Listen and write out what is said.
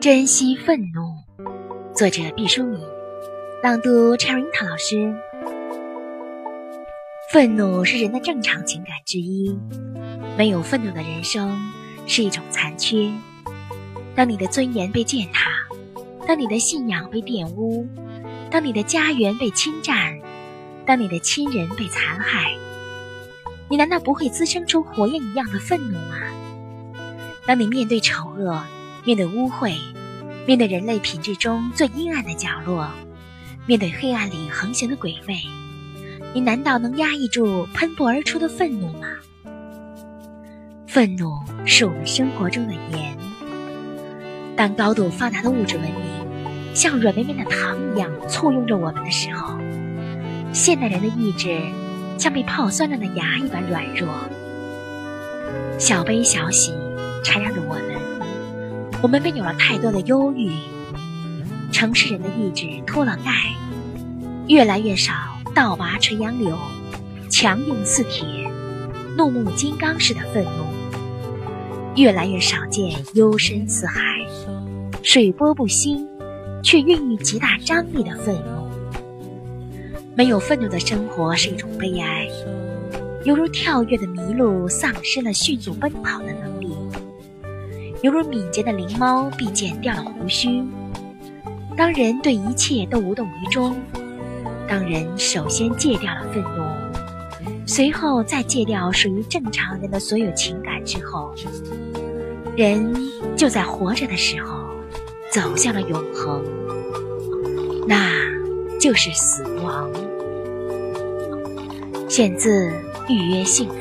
珍惜愤怒，作者毕淑敏，朗读 Cherinta 老师。愤怒是人的正常情感之一，没有愤怒的人生是一种残缺。当你的尊严被践踏，当你的信仰被玷污，当你的家园被侵占，当你的亲人被残害，你难道不会滋生出火焰一样的愤怒吗？当你面对丑恶，面对污秽，面对人类品质中最阴暗的角落，面对黑暗里横行的鬼魅，你难道能压抑住喷薄而出的愤怒吗？愤怒是我们生活中的盐。当高度发达的物质文明像软绵绵的糖一样簇拥着我们的时候，现代人的意志像被泡酸了的牙一般软弱。小悲小喜。我们被有了太多的忧郁，城市人的意志脱了钙，越来越少倒拔垂杨柳，强硬似铁，怒目金刚似的愤怒，越来越少见幽深似海，水波不兴，却孕育极大张力的愤怒。没有愤怒的生活是一种悲哀，犹如跳跃的麋鹿丧失了迅速奔跑的能力。犹如敏捷的灵猫必剪掉了胡须。当人对一切都无动于衷，当人首先戒掉了愤怒，随后再戒掉属于正常人的所有情感之后，人就在活着的时候走向了永恒，那就是死亡。选自《预约幸福》。